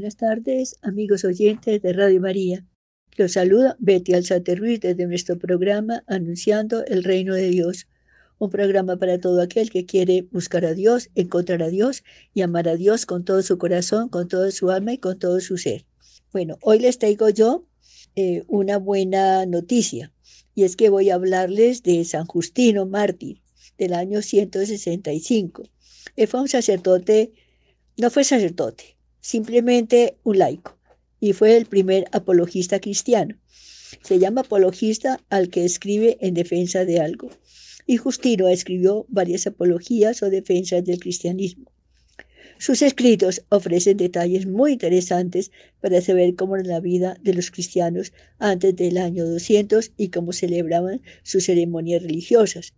Buenas tardes, amigos oyentes de Radio María. Los saluda Betty Alzate Ruiz desde nuestro programa Anunciando el Reino de Dios. Un programa para todo aquel que quiere buscar a Dios, encontrar a Dios y amar a Dios con todo su corazón, con toda su alma y con todo su ser. Bueno, hoy les traigo yo eh, una buena noticia y es que voy a hablarles de San Justino Mártir del año 165. Él fue un sacerdote, no fue sacerdote, simplemente un laico, y fue el primer apologista cristiano. Se llama apologista al que escribe en defensa de algo. Y Justino escribió varias apologías o defensas del cristianismo. Sus escritos ofrecen detalles muy interesantes para saber cómo era la vida de los cristianos antes del año 200 y cómo celebraban sus ceremonias religiosas.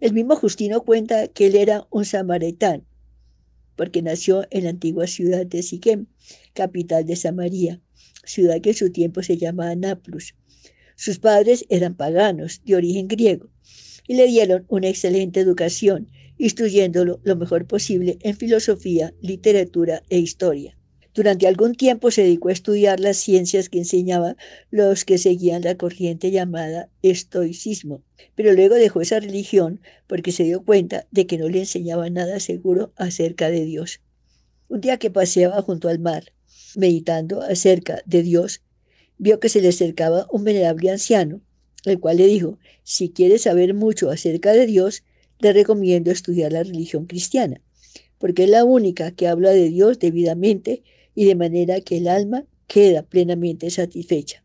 El mismo Justino cuenta que él era un samaritano, porque nació en la antigua ciudad de Siquem, capital de Samaria, ciudad que en su tiempo se llamaba Naplus. Sus padres eran paganos, de origen griego, y le dieron una excelente educación, instruyéndolo lo mejor posible en filosofía, literatura e historia. Durante algún tiempo se dedicó a estudiar las ciencias que enseñaban los que seguían la corriente llamada estoicismo, pero luego dejó esa religión porque se dio cuenta de que no le enseñaba nada seguro acerca de Dios. Un día que paseaba junto al mar, meditando acerca de Dios, vio que se le acercaba un venerable anciano, el cual le dijo, si quieres saber mucho acerca de Dios, le recomiendo estudiar la religión cristiana, porque es la única que habla de Dios debidamente y de manera que el alma queda plenamente satisfecha.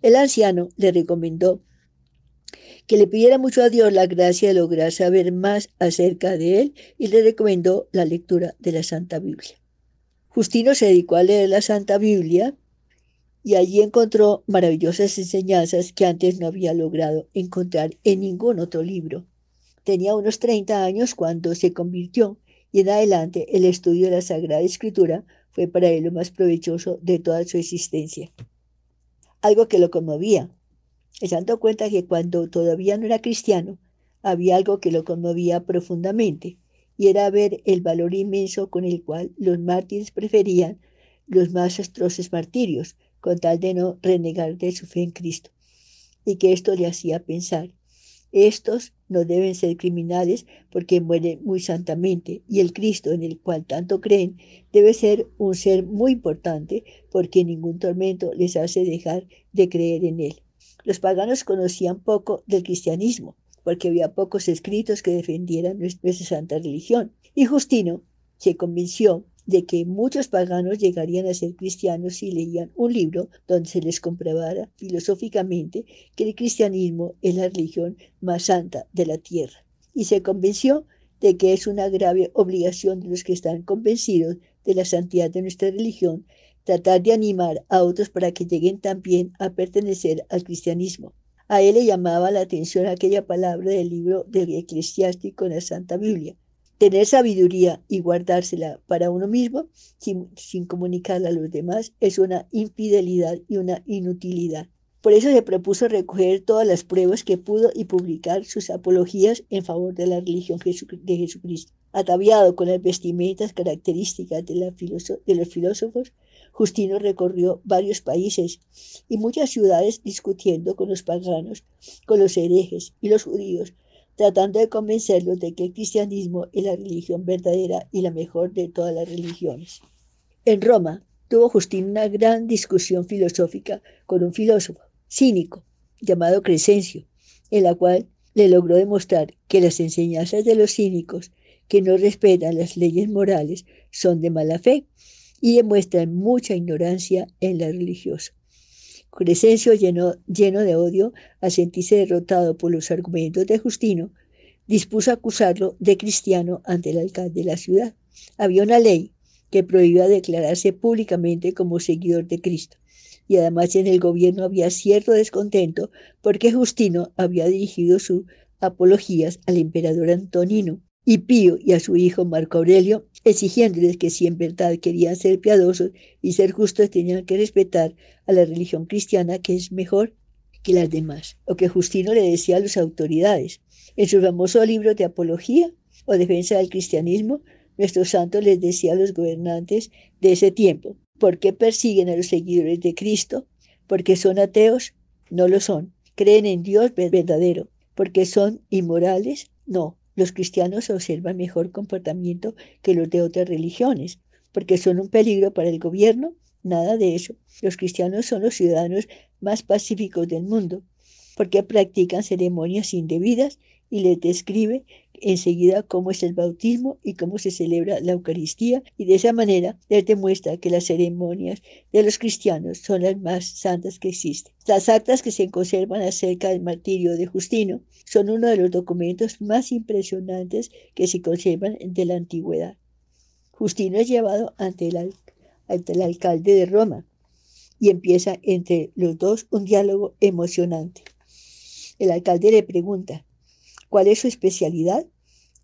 El anciano le recomendó que le pidiera mucho a Dios la gracia de lograr saber más acerca de él y le recomendó la lectura de la Santa Biblia. Justino se dedicó a leer la Santa Biblia y allí encontró maravillosas enseñanzas que antes no había logrado encontrar en ningún otro libro. Tenía unos 30 años cuando se convirtió y en adelante el estudio de la Sagrada Escritura fue para él lo más provechoso de toda su existencia. Algo que lo conmovía. Se cuenta que cuando todavía no era cristiano, había algo que lo conmovía profundamente, y era ver el valor inmenso con el cual los mártires preferían los más atroces martirios, con tal de no renegar de su fe en Cristo, y que esto le hacía pensar estos no deben ser criminales porque mueren muy santamente y el Cristo en el cual tanto creen debe ser un ser muy importante porque ningún tormento les hace dejar de creer en él. Los paganos conocían poco del cristianismo porque había pocos escritos que defendieran nuestra santa religión y Justino se convenció de que muchos paganos llegarían a ser cristianos si leían un libro donde se les comprobara filosóficamente que el cristianismo es la religión más santa de la tierra. Y se convenció de que es una grave obligación de los que están convencidos de la santidad de nuestra religión tratar de animar a otros para que lleguen también a pertenecer al cristianismo. A él le llamaba la atención aquella palabra del libro del eclesiástico en la Santa Biblia, Tener sabiduría y guardársela para uno mismo sin, comunicarla a los demás es una infidelidad y una inutilidad. Por eso se propuso recoger todas las pruebas que pudo y publicar sus apologías en favor de la religión de Jesucristo. Ataviado con las vestimentas características de, los filósofos, Justino recorrió varios países y muchas ciudades discutiendo con los paganos, con los herejes y los judíos tratando de convencerlos de que el cristianismo es la religión verdadera y la mejor de todas las religiones. En Roma tuvo Justino una gran discusión filosófica con un filósofo cínico llamado Crescencio, en la cual le logró demostrar que las enseñanzas de los cínicos que no respetan las leyes morales son de mala fe y demuestran mucha ignorancia en la religiosa. Crescencio, lleno, lleno de odio, a sentirse derrotado por los argumentos de Justino, dispuso acusarlo de cristiano ante el alcalde de la ciudad. Había una ley que prohibía declararse públicamente como seguidor de Cristo. Y además en el gobierno había cierto descontento porque Justino había dirigido sus apologías al emperador Antonino y Pío y a su hijo Marco Aurelio exigiéndoles que si en verdad querían ser piadosos y ser justos tenían que respetar a la religión cristiana que es mejor que las demás, o que Justino le decía a las autoridades. En su famoso libro de apología o defensa del cristianismo, Nuestro santo les decía a los gobernantes de ese tiempo, ¿por qué persiguen a los seguidores de Cristo? ¿Porque son ateos? No lo son. ¿Creen en Dios verdadero? ¿Porque son inmorales? No. Los cristianos observan mejor comportamiento que los de otras religiones. ¿Porque son un peligro para el gobierno? Nada de eso. Los cristianos son los ciudadanos más pacíficos del mundo. Porque practican ceremonias indebidas y les describe enseguida cómo es el bautismo y cómo se celebra la Eucaristía y de esa manera les demuestra que las ceremonias de los cristianos son las más santas que existen. Las actas que se conservan acerca del martirio de Justino son uno de los documentos más impresionantes que se conservan de la antigüedad. Justino es llevado ante el, ante el alcalde de Roma y empieza entre los dos un diálogo emocionante. El alcalde le pregunta, ¿Cuál es su especialidad?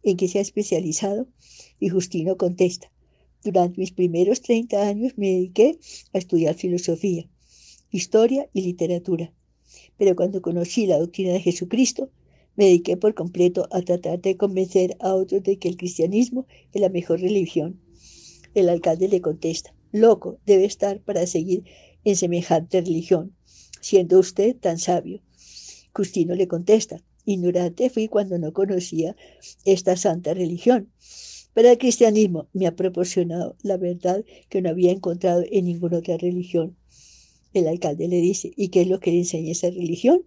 ¿En qué se ha especializado? Y Justino contesta, durante mis primeros 30 años me dediqué a estudiar filosofía, historia y literatura. Pero cuando conocí la doctrina de Jesucristo, me dediqué por completo a tratar de convencer a otros de que el cristianismo es la mejor religión. El alcalde le contesta, loco debe estar para seguir en semejante religión, siendo usted tan sabio. Justino le contesta, Ignorante fui cuando no conocía esta santa religión. Pero el cristianismo me ha proporcionado la verdad que no había encontrado en ninguna otra religión. El alcalde le dice, ¿y qué es lo que le enseña esa religión?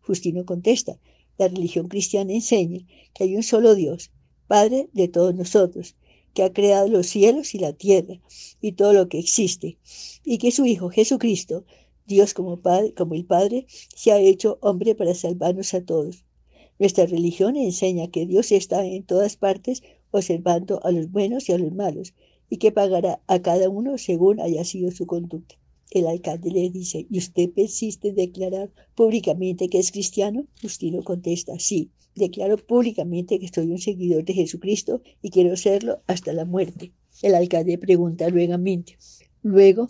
Justino contesta, la religión cristiana enseña que hay un solo Dios, Padre de todos nosotros, que ha creado los cielos y la tierra y todo lo que existe, y que su Hijo Jesucristo Dios como, padre, como el Padre se ha hecho hombre para salvarnos a todos. Nuestra religión enseña que Dios está en todas partes observando a los buenos y a los malos y que pagará a cada uno según haya sido su conducta. El alcalde le dice, ¿y usted persiste en declarar públicamente que es cristiano? Justino contesta, sí, declaro públicamente que soy un seguidor de Jesucristo y quiero serlo hasta la muerte. El alcalde pregunta luego,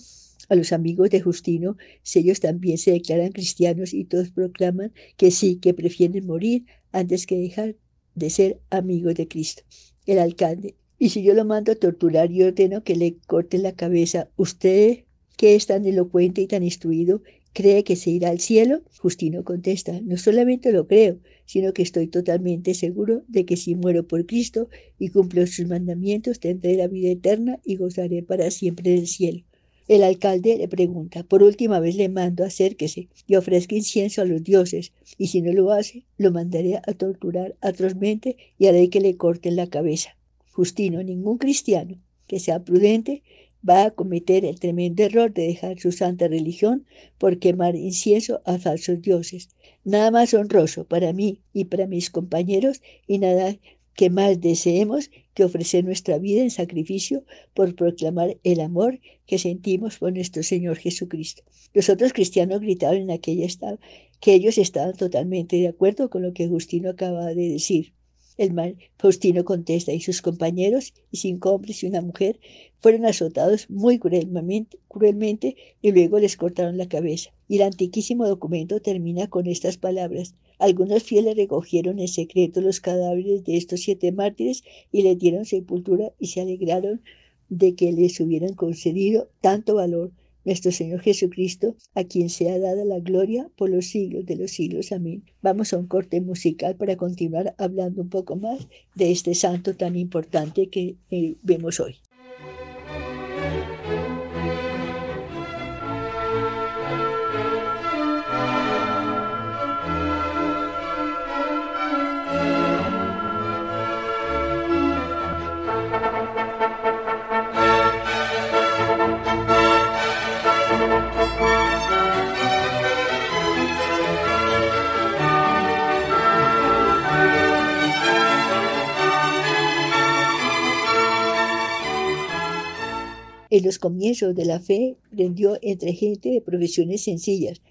a los amigos de Justino, si ellos también se declaran cristianos y todos proclaman que sí, que prefieren morir antes que dejar de ser amigos de Cristo. El alcalde, y si yo lo mando a torturar y ordeno que le corten la cabeza, ¿usted, que es tan elocuente y tan instruido, cree que se irá al cielo? Justino contesta, no solamente lo creo, sino que estoy totalmente seguro de que si muero por Cristo y cumplo sus mandamientos, tendré la vida eterna y gozaré para siempre del cielo. El alcalde le pregunta, por última vez le mando, acérquese y ofrezca incienso a los dioses, y si no lo hace, lo mandaré a torturar atrozmente y haré que le corten la cabeza. Justino, ningún cristiano que sea prudente va a cometer el tremendo error de dejar su santa religión por quemar incienso a falsos dioses. Nada más honroso para mí y para mis compañeros y nada que más deseemos que ofrecer nuestra vida en sacrificio por proclamar el amor que sentimos por nuestro Señor Jesucristo. Los otros cristianos gritaron en aquella que ellos estaban totalmente de acuerdo con lo que Justino acababa de decir. El mal Faustino contesta y sus compañeros y cinco hombres y una mujer fueron azotados muy cruelmente, cruelmente y luego les cortaron la cabeza. Y el antiquísimo documento termina con estas palabras. Algunos fieles recogieron en secreto los cadáveres de estos siete mártires y les dieron sepultura y se alegraron de que les hubieran concedido tanto valor nuestro Señor Jesucristo, a quien sea dada la gloria por los siglos de los siglos. Amén. Vamos a un corte musical para continuar hablando un poco más de este santo tan importante que eh, vemos hoy. En los comienzos de la fe prendió entre gente de profesiones sencillas,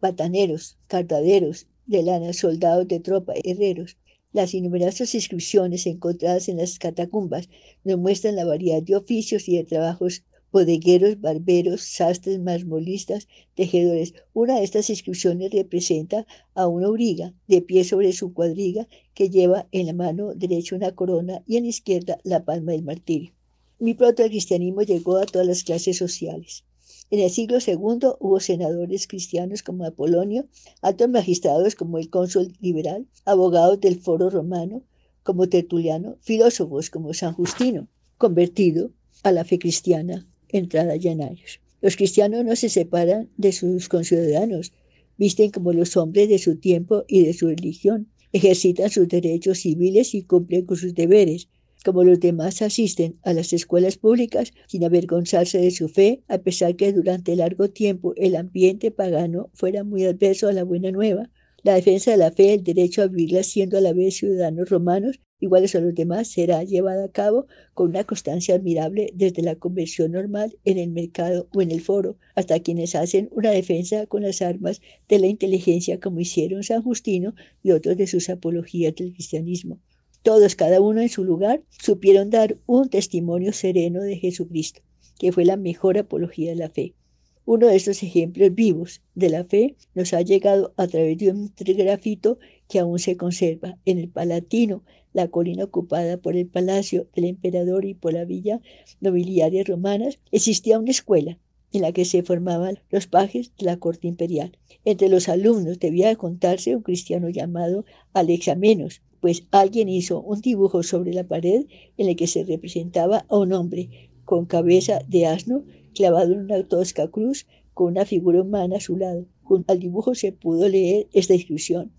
bataneros, cartaderos de lana, soldados de tropa, herreros. Las innumerables inscripciones encontradas en las catacumbas nos muestran la variedad de oficios y de trabajos bodegueros, barberos, sastres, marmolistas, tejedores. Una de estas inscripciones representa a una auriga de pie sobre su cuadriga que lleva en la mano derecha una corona y en la izquierda la palma del martirio. Mi pronto el cristianismo llegó a todas las clases sociales. En el siglo II hubo senadores cristianos como Apolonio, altos magistrados como el cónsul liberal, abogados del foro romano como Tertuliano, filósofos como San Justino, convertido a la fe cristiana entrada ya en años. Los cristianos no se separan de sus conciudadanos, visten como los hombres de su tiempo y de su religión, ejercitan sus derechos civiles y cumplen con sus deberes. Como los demás asisten a las escuelas públicas sin avergonzarse de su fe, a pesar que durante largo tiempo el ambiente pagano fuera muy adverso a la buena nueva, la defensa de la fe, el derecho a vivirla siendo a la vez ciudadanos romanos, iguales a los demás, será llevada a cabo con una constancia admirable desde la conversión normal en el mercado o en el foro, hasta quienes hacen una defensa con las armas de la inteligencia como hicieron San Justino y otros de sus apologías del cristianismo. Todos, cada uno en su lugar, supieron dar un testimonio sereno de Jesucristo, que fue la mejor apología de la fe. Uno de estos ejemplos vivos de la fe nos ha llegado a través de un grafito que aún se conserva en el Palatino, la colina ocupada por el palacio del emperador y por la villa nobiliaria romanas, existía una escuela en la que se formaban los pajes de la corte imperial. Entre los alumnos debía contarse un cristiano llamado Alexamenos, pues alguien hizo un dibujo sobre la pared en el que se representaba a un hombre con cabeza de asno clavado en una tosca cruz con una figura humana a su lado. Junto al dibujo se pudo leer esta inscripción.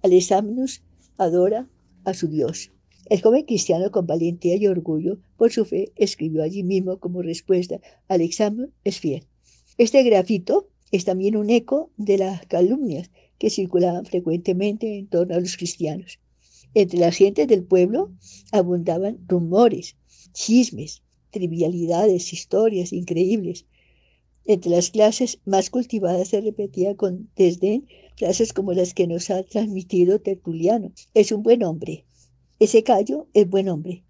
Alexamenos adora a su Dios. El joven cristiano con valentía y orgullo por su fe escribió allí mismo como respuesta al examen es fiel. Este grafito es también un eco de las calumnias que circulaban frecuentemente en torno a los cristianos. Entre las gentes del pueblo abundaban rumores, chismes, trivialidades, historias increíbles. Entre las clases más cultivadas se repetía con desdén frases como las que nos ha transmitido Tertuliano. Es un buen hombre. Ese callo es buen hombre.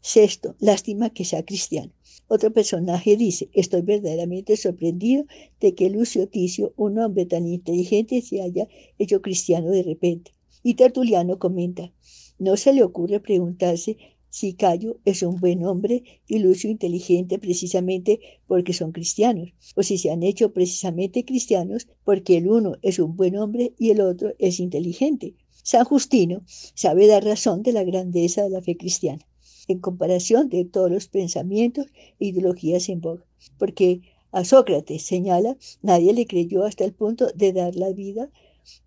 Sexto, lástima que sea cristiano. Otro personaje dice, estoy verdaderamente sorprendido de que Lucio Ticio, un hombre tan inteligente, se haya hecho cristiano de repente. Y Tertuliano comenta, no se le ocurre preguntarse si Cayo es un buen hombre y Lucio inteligente precisamente porque son cristianos, o si se han hecho precisamente cristianos porque el uno es un buen hombre y el otro es inteligente. San Justino sabe dar razón de la grandeza de la fe cristiana, en comparación de todos los pensamientos e ideologías en boga, porque a Sócrates señala, nadie le creyó hasta el punto de dar la vida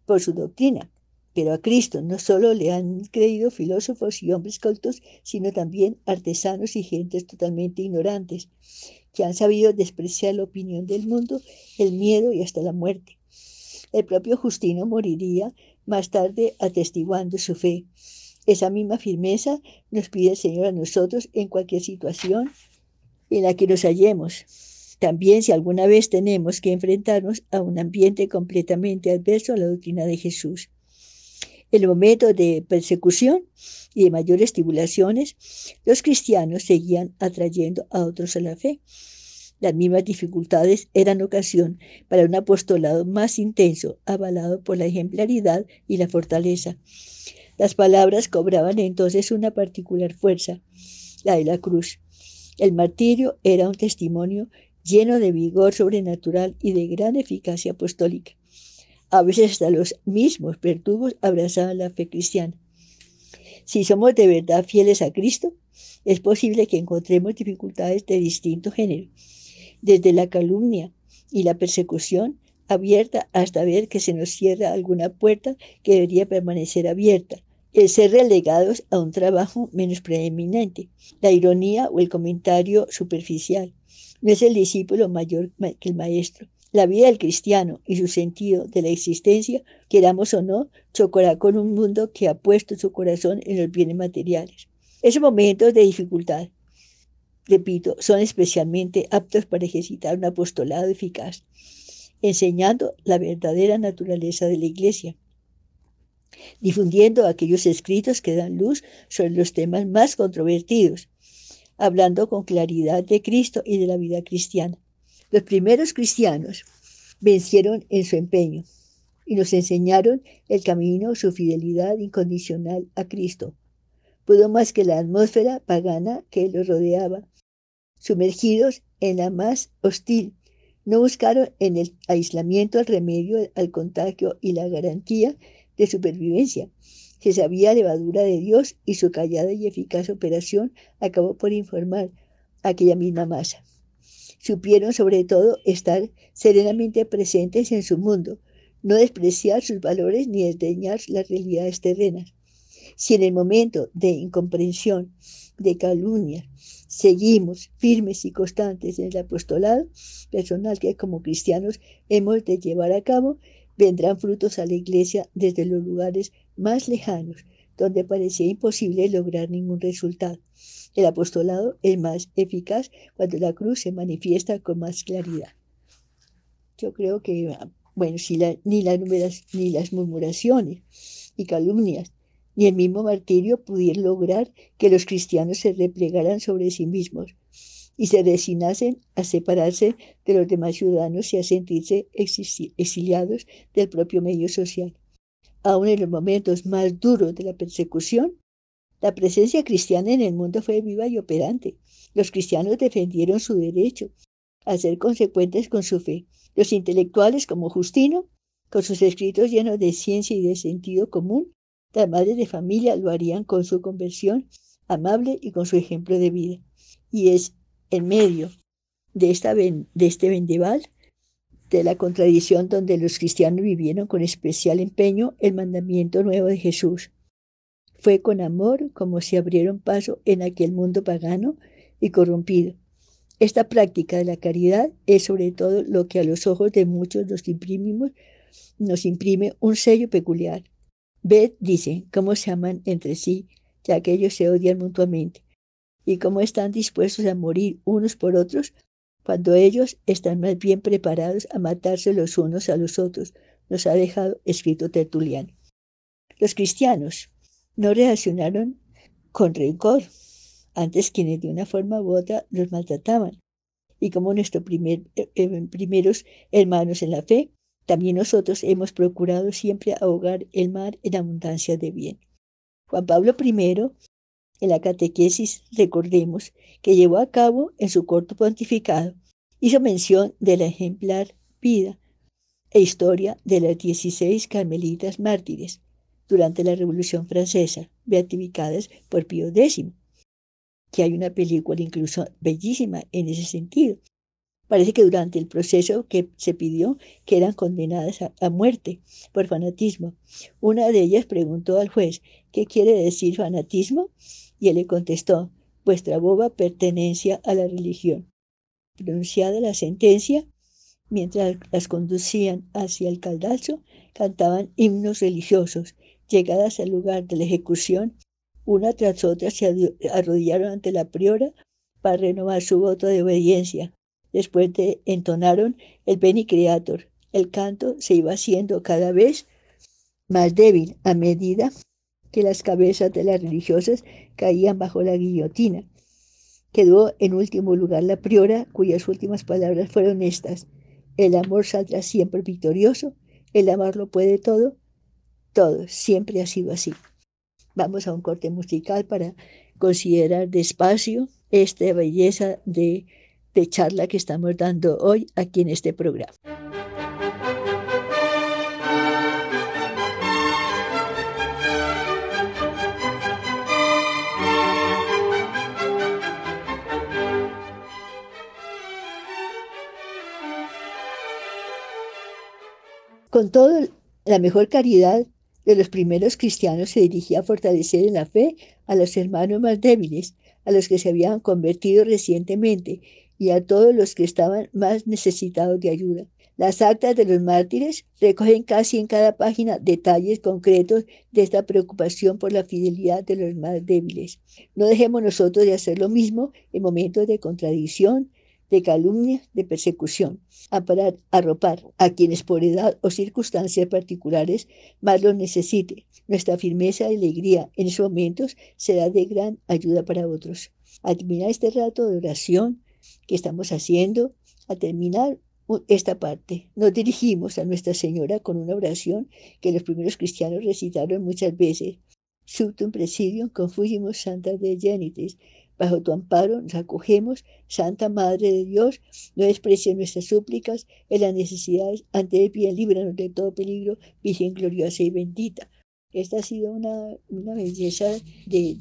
por su doctrina, pero a Cristo no solo le han creído filósofos y hombres cultos, sino también artesanos y gentes totalmente ignorantes, que han sabido despreciar la opinión del mundo, el miedo y hasta la muerte. El propio Justino moriría más tarde atestiguando su fe. Esa misma firmeza nos pide el Señor a nosotros en cualquier situación en la que nos hallemos. También si alguna vez tenemos que enfrentarnos a un ambiente completamente adverso a la doctrina de Jesús el momento de persecución y de mayores tribulaciones, los cristianos seguían atrayendo a otros a la fe. Las mismas dificultades eran ocasión para un apostolado más intenso, avalado por la ejemplaridad y la fortaleza. Las palabras cobraban entonces una particular fuerza, la de la cruz. El martirio era un testimonio lleno de vigor sobrenatural y de gran eficacia apostólica. A veces hasta los mismos verdugos abrazaban la fe cristiana. Si somos de verdad fieles a Cristo, es posible que encontremos dificultades de distinto género, desde la calumnia y la persecución abierta hasta ver que se nos cierra alguna puerta que debería permanecer abierta, el ser relegados a un trabajo menos preeminente, la ironía o el comentario superficial. No es el discípulo mayor que el maestro, la vida del cristiano y su sentido de la existencia, queramos o no, chocará con un mundo que ha puesto su corazón en los bienes materiales. Esos momentos de dificultad, repito, son especialmente aptos para ejercitar un apostolado eficaz, enseñando la verdadera naturaleza de la Iglesia, difundiendo aquellos escritos que dan luz sobre los temas más controvertidos, hablando con claridad de Cristo y de la vida cristiana. Los primeros cristianos vencieron en su empeño y nos enseñaron el camino, su fidelidad incondicional a Cristo. Pudo más que la atmósfera pagana que los rodeaba, sumergidos en la más hostil. No buscaron en el aislamiento el remedio al contagio y la garantía de supervivencia. Se sabía levadura de Dios y su callada y eficaz operación acabó por informar a aquella misma masa. Supieron sobre todo estar serenamente presentes en su mundo, no despreciar sus valores ni desdeñar las realidades terrenas. Si en el momento de incomprensión, de calumnia, seguimos firmes y constantes en el apostolado personal que como cristianos hemos de llevar a cabo, vendrán frutos a la iglesia desde los lugares más lejanos, donde parecía imposible lograr ningún resultado. El apostolado es más eficaz cuando la cruz se manifiesta con más claridad. Yo creo que, bueno, ni, las ni las murmuraciones y calumnias ni el mismo martirio pudieron lograr que los cristianos se replegaran sobre sí mismos y se resignasen a separarse de los demás ciudadanos y a sentirse exiliados del propio medio social. Aún en los momentos más duros de la persecución, la presencia cristiana en el mundo fue viva y operante. Los cristianos defendieron su derecho a ser consecuentes con su fe. Los intelectuales como Justino, con sus escritos llenos de ciencia y de sentido común, las madres de familia lo harían con su conversión amable y con su ejemplo de vida. Y es en medio de, este vendeval, de la contradicción donde los cristianos vivieron con especial empeño el mandamiento nuevo de Jesús. Fue con amor como se abrieron paso en aquel mundo pagano y corrompido. Esta práctica de la caridad es sobre todo lo que a los ojos de muchos nos imprime un sello peculiar. Ved, dice, cómo se aman entre sí, ya que ellos se odian mutuamente, y cómo están dispuestos a morir unos por otros, cuando ellos están más bien preparados a matarse los unos a los otros, nos ha dejado escrito Tertuliano. Los cristianos no reaccionaron con rencor, antes quienes de una forma u otra los maltrataban, y como nuestros primer, eh, eh, primeros hermanos en la fe, también nosotros hemos procurado siempre ahogar el mar en abundancia de bien. Juan Pablo I, en la catequesis, recordemos que llevó a cabo en su corto pontificado, hizo mención de la ejemplar vida e historia de las 16 carmelitas mártires durante la Revolución Francesa, beatificadas por Pío X, que hay una película incluso bellísima en ese sentido, Parece que durante el proceso que se pidió que eran condenadas a, muerte por fanatismo. Una de ellas preguntó al juez, ¿qué quiere decir fanatismo? Y él le contestó, vuestra boba pertenencia a la religión. Pronunciada la sentencia, mientras las conducían hacia el caldazo, cantaban himnos religiosos. Llegadas al lugar de la ejecución, una tras otra se arrodillaron ante la priora para renovar su voto de obediencia. Después de entonaron el Beni Creator. El canto se iba haciendo cada vez más débil a medida que las cabezas de las religiosas caían bajo la guillotina. Quedó en último lugar la priora, cuyas últimas palabras fueron estas. El amor saldrá siempre victorioso, el amar lo puede todo, todo, siempre ha sido así. Vamos a un corte musical para considerar despacio esta belleza de de charla que estamos dando hoy aquí en este programa. Con todo, la mejor caridad de los primeros cristianos se dirigía a fortalecer en la fe a los hermanos más débiles, a los que se habían convertido recientemente y a todos los que estaban más necesitados de ayuda. Las actas de los mártires recogen casi en cada página detalles concretos de esta preocupación por la fidelidad de los más débiles. No dejemos nosotros de hacer lo mismo en momentos de contradicción, de calumnia, de persecución, amparar, arropar a quienes por edad o circunstancias particulares más lo necesite. Nuestra firmeza y alegría en esos momentos será de gran ayuda para otros. Al terminar este rato de oración que estamos haciendo, a terminar esta parte, nos dirigimos a Nuestra Señora con una oración que los primeros cristianos recitaron muchas veces. Subtum presidium confugimus santa de genitis, Bajo tu amparo nos acogemos, Santa Madre de Dios, no desprecies nuestras súplicas en las necesidades, ante el bien, líbranos de todo peligro, Virgen gloriosa y bendita. Esta ha sido una, una belleza de,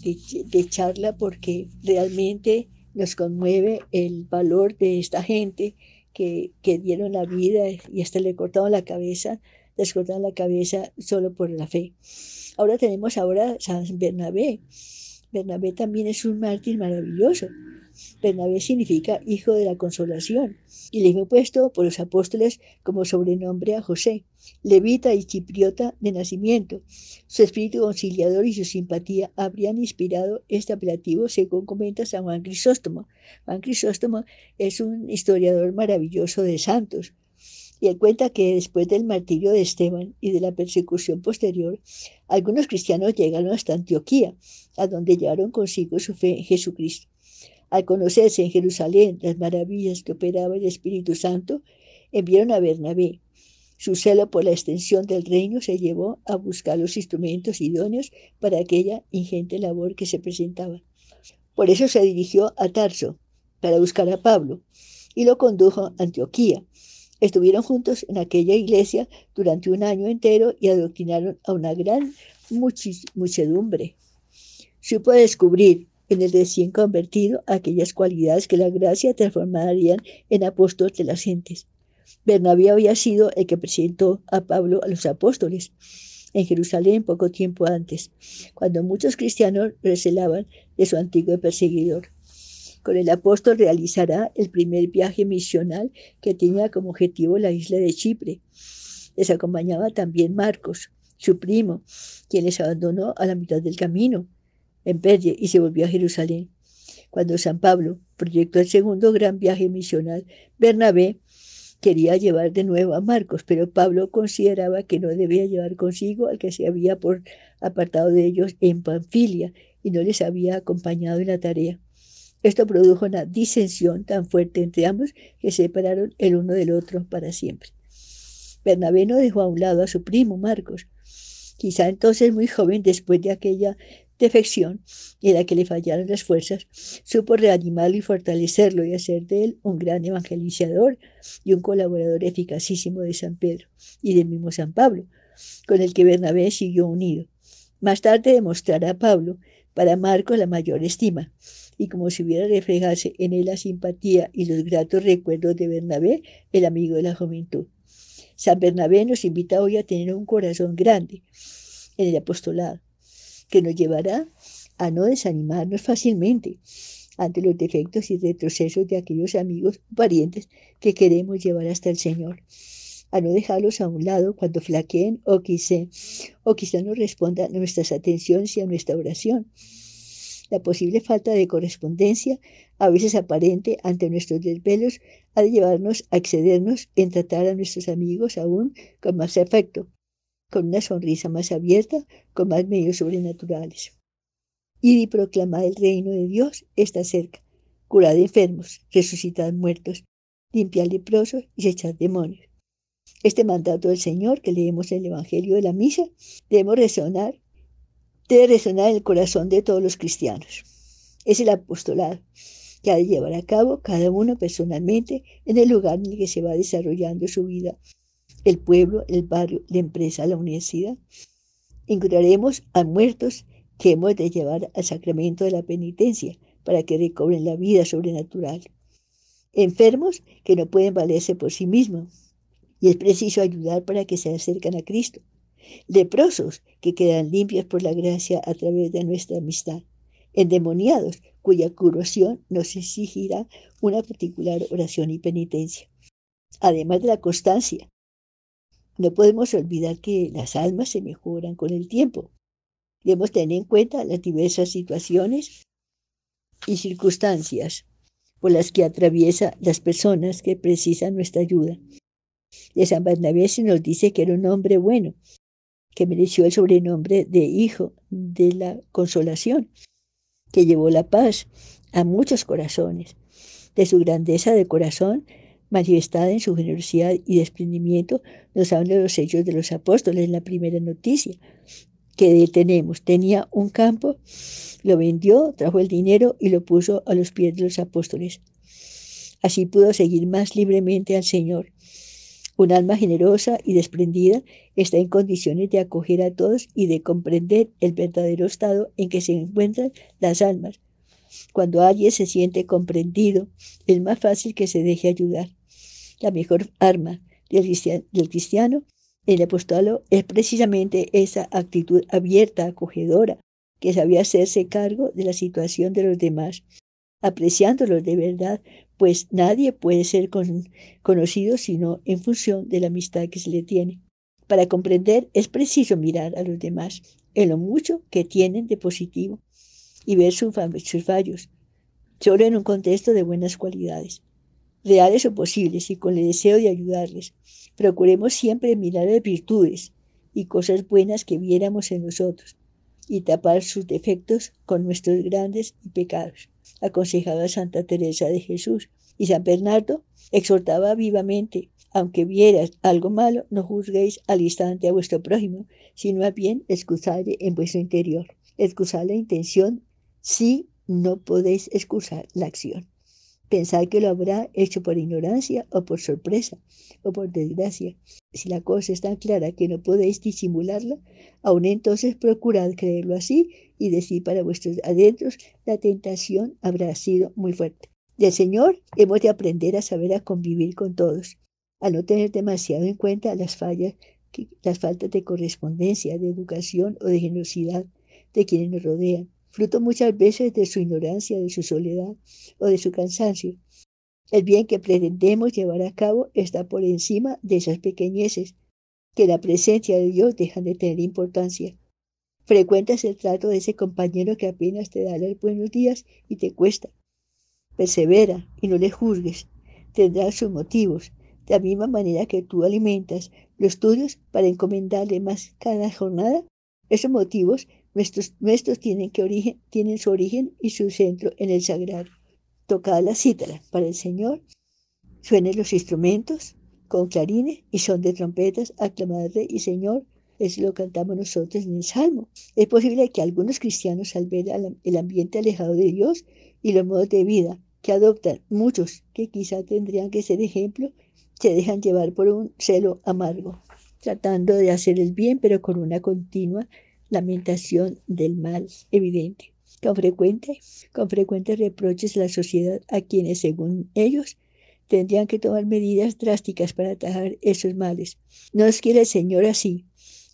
de, charla porque realmente nos conmueve el valor de esta gente que, que dieron la vida y hasta le cortaron la cabeza, les cortaron la cabeza solo por la fe. Ahora tenemos ahora San Bernabé, Bernabé también es un mártir maravilloso. Bernabé significa hijo de la consolación y le fue puesto por los apóstoles como sobrenombre a José, levita y chipriota de nacimiento. Su espíritu conciliador y su simpatía habrían inspirado este apelativo, según comenta San Juan Crisóstomo. Juan Crisóstomo es un historiador maravilloso de santos. Y él cuenta que después del martirio de Esteban y de la persecución posterior, algunos cristianos llegaron hasta Antioquía, a donde llevaron consigo su fe en Jesucristo. Al conocerse en Jerusalén las maravillas que operaba el Espíritu Santo, enviaron a Bernabé. Su celo por la extensión del reino se llevó a buscar los instrumentos idóneos para aquella ingente labor que se presentaba. Por eso se dirigió a Tarso para buscar a Pablo y lo condujo a Antioquía, Estuvieron juntos en aquella iglesia durante un año entero y adoctrinaron a una gran muchedumbre. Supo descubrir en el recién convertido aquellas cualidades que la gracia transformarían en apóstol de las gentes. Bernabé había sido el que presentó a Pablo a los apóstoles en Jerusalén poco tiempo antes, cuando muchos cristianos recelaban de su antiguo perseguidor. Con el apóstol realizará el primer viaje misional que tenía como objetivo la isla de Chipre. Les acompañaba también Marcos, su primo, quien les abandonó a la mitad del camino en Perge y se volvió a Jerusalén. Cuando San Pablo proyectó el segundo gran viaje misional, Bernabé quería llevar de nuevo a Marcos, pero Pablo consideraba que no debía llevar consigo al que se había por apartado de ellos en Panfilia y no les había acompañado en la tarea. Esto produjo una disensión tan fuerte entre ambos que se separaron el uno del otro para siempre. Bernabé no dejó a un lado a su primo Marcos, quizá entonces muy joven después de aquella defección en la que le fallaron las fuerzas, supo reanimarlo y fortalecerlo y hacer de él un gran evangelizador y un colaborador eficacísimo de San Pedro y del mismo San Pablo, con el que Bernabé siguió unido. Más tarde demostrará a Pablo para Marcos la mayor estima, y como si hubiera reflejarse en él la simpatía y los gratos recuerdos de Bernabé, el amigo de la juventud. San Bernabé nos invita hoy a tener un corazón grande en el apostolado, que nos llevará a no desanimarnos fácilmente ante los defectos y retrocesos de aquellos amigos o parientes que queremos llevar hasta el Señor, a no dejarlos a un lado cuando flaqueen o quizá, o quizá no respondan a nuestras atenciones y a nuestra oración, la posible falta de correspondencia, a veces aparente ante nuestros desvelos, ha de llevarnos a excedernos en tratar a nuestros amigos aún con más afecto, con una sonrisa más abierta, con más medios sobrenaturales. Y proclamar el reino de Dios está cerca. Curad enfermos, resucitad muertos, limpiad leprosos y echad demonios. Este mandato del Señor que leemos en el Evangelio de la Misa debemos resonar debe resonar en el corazón de todos los cristianos. Es el apostolado que ha de llevar a cabo cada uno personalmente en el lugar en el que se va desarrollando su vida, el pueblo, el barrio, la empresa, la universidad. Encontraremos a muertos que hemos de llevar al sacramento de la penitencia para que recobren la vida sobrenatural. Enfermos que no pueden valerse por sí mismos y es preciso ayudar para que se acerquen a Cristo leprosos que quedan limpios por la gracia a través de nuestra amistad, endemoniados cuya curación nos exigirá una particular oración y penitencia. Además de la constancia, no podemos olvidar que las almas se mejoran con el tiempo. Debemos tener en cuenta las diversas situaciones y circunstancias por las que atraviesa las personas que precisan nuestra ayuda. De San Bernabé se nos dice que era un hombre bueno, que mereció el sobrenombre de Hijo de la Consolación, que llevó la paz a muchos corazones. De su grandeza de corazón, manifestada en su generosidad y desprendimiento, nos hablan los hechos de los apóstoles en la primera noticia que tenemos. Tenía un campo, lo vendió, trajo el dinero y lo puso a los pies de los apóstoles. Así pudo seguir más libremente al Señor. Un alma generosa y desprendida está en condiciones de acoger a todos y de comprender el verdadero estado en que se encuentran las almas. Cuando alguien se siente comprendido, es más fácil que se deje ayudar. La mejor arma del cristiano, el apostolo, es precisamente esa actitud abierta, acogedora, que sabía hacerse cargo de la situación de los demás, apreciándolos de verdad, pues nadie puede ser conocido sino en función de la amistad que se le tiene. Para comprender es preciso mirar a los demás en lo mucho que tienen de positivo y ver sus fallos, solo en un contexto de buenas cualidades, reales o posibles y con el deseo de ayudarles. Procuremos siempre mirar las virtudes y cosas buenas que viéramos en nosotros y tapar sus defectos con nuestros grandes pecados aconsejaba Santa Teresa de Jesús. Y San Bernardo exhortaba vivamente, aunque vieras algo malo, no juzguéis al instante a vuestro prójimo, sino a bien excusarle en vuestro interior. Excusar la intención si no podéis excusar la acción. Pensar que lo habrá hecho por ignorancia o por sorpresa o por desgracia. Si la cosa es tan clara que no podéis disimularla, aún entonces procurad creerlo así y decir para vuestros adentros, la tentación habrá sido muy fuerte. Del Señor hemos de aprender a saber a convivir con todos, a no tener demasiado en cuenta las fallas, las faltas de correspondencia, de educación o de generosidad de quienes nos rodean fruto muchas veces de su ignorancia, de su soledad o de su cansancio. El bien que pretendemos llevar a cabo está por encima de esas pequeñeces que la presencia de Dios dejan de tener importancia. Frecuentas el trato de ese compañero que apenas te da los buenos días y te cuesta. Persevera y no le juzgues. Tendrá sus motivos, de la misma manera que tú alimentas los tuyos para encomendarle más cada jornada. Esos motivos Nuestros, tienen, su origen y su centro en el sagrado. Tocada la cítara para el Señor, suenen los instrumentos con clarines y son de trompetas, aclamad Rey y Señor, es lo cantamos nosotros en el Salmo. Es posible que algunos cristianos al ver el ambiente alejado de Dios y los modos de vida que adoptan muchos que quizá tendrían que ser ejemplo, se dejan llevar por un celo amargo, tratando de hacer el bien pero con una continua lamentación del mal evidente. Con, frecuente, con frecuentes reproches a la sociedad a quienes, según ellos, tendrían que tomar medidas drásticas para atajar esos males. No nos quiere el Señor así.